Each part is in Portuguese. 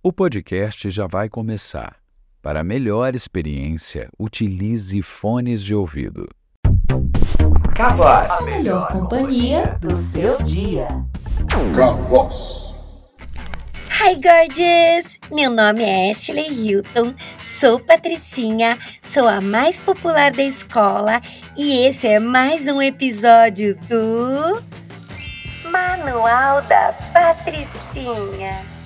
O podcast já vai começar. Para melhor experiência, utilize fones de ouvido. Cavoz, a melhor companhia do seu dia. Cavoz. Hi, gorgeous! Meu nome é Ashley Hilton, sou patricinha, sou a mais popular da escola e esse é mais um episódio do Manual da Patricinha.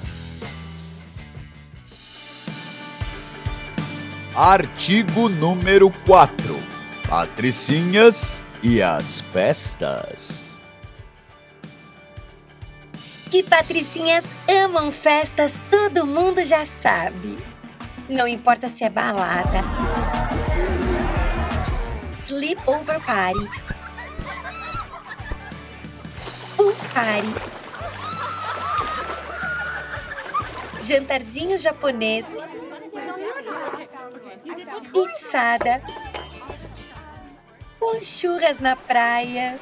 Artigo número 4. Patricinhas e as festas. Que patricinhas amam festas, todo mundo já sabe. Não importa se é balada, sleepover party, pool party, jantarzinho japonês, pizzada, churras na praia.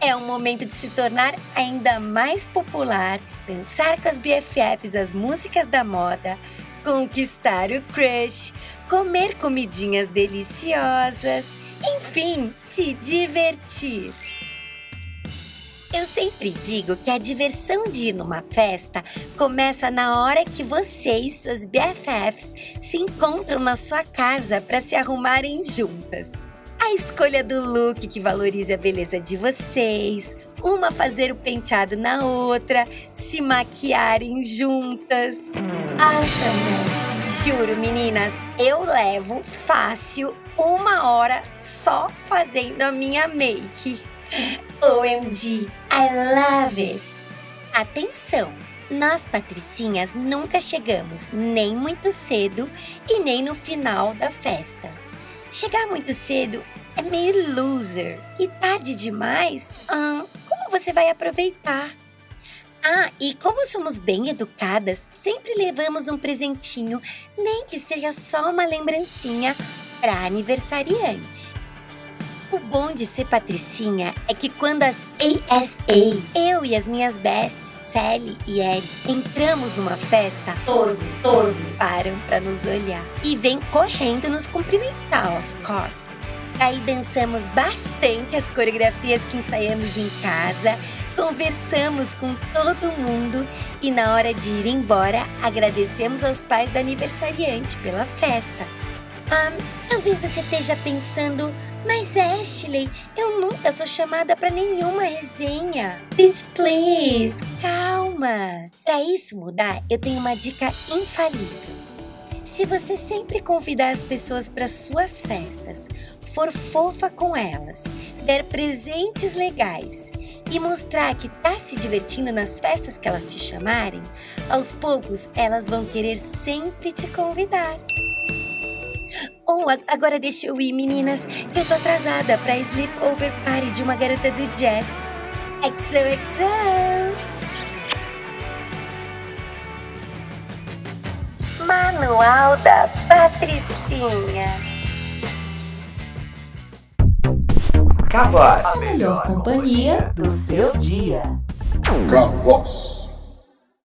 É um momento de se tornar ainda mais popular, dançar com as BFFs as músicas da moda, conquistar o crush, comer comidinhas deliciosas, enfim, se divertir. Eu sempre digo que a diversão de ir numa festa começa na hora que vocês, suas BFFs, se encontram na sua casa para se arrumarem juntas. A escolha do look que valorize a beleza de vocês, uma fazer o penteado na outra, se maquiarem juntas. Awesome! Juro, meninas, eu levo fácil uma hora só fazendo a minha make. OMG, I love it! Atenção! Nós, patricinhas, nunca chegamos nem muito cedo e nem no final da festa. Chegar muito cedo é meio loser e tarde demais, hum, como você vai aproveitar? Ah, e como somos bem educadas, sempre levamos um presentinho, nem que seja só uma lembrancinha para aniversariante. O bom de ser patricinha é que quando as ASA, eu e as minhas bestes, Sally e Ellie, entramos numa festa, todos, todos param para nos olhar e vêm correndo nos cumprimentar, of course. Aí dançamos bastante as coreografias que ensaiamos em casa, conversamos com todo mundo e na hora de ir embora agradecemos aos pais da aniversariante pela festa. Ah, talvez você esteja pensando, mas Ashley, eu nunca sou chamada para nenhuma resenha. Bitch, please, calma. Para isso mudar, eu tenho uma dica infalível. Se você sempre convidar as pessoas para suas festas, for fofa com elas, der presentes legais e mostrar que tá se divertindo nas festas que elas te chamarem, aos poucos elas vão querer sempre te convidar. Ou oh, agora deixa eu ir, meninas, que eu tô atrasada pra sleepover party de uma garota do jazz. XOXO! Manual da Patricinha. Cavoz, a melhor companhia do seu dia. Cavoz.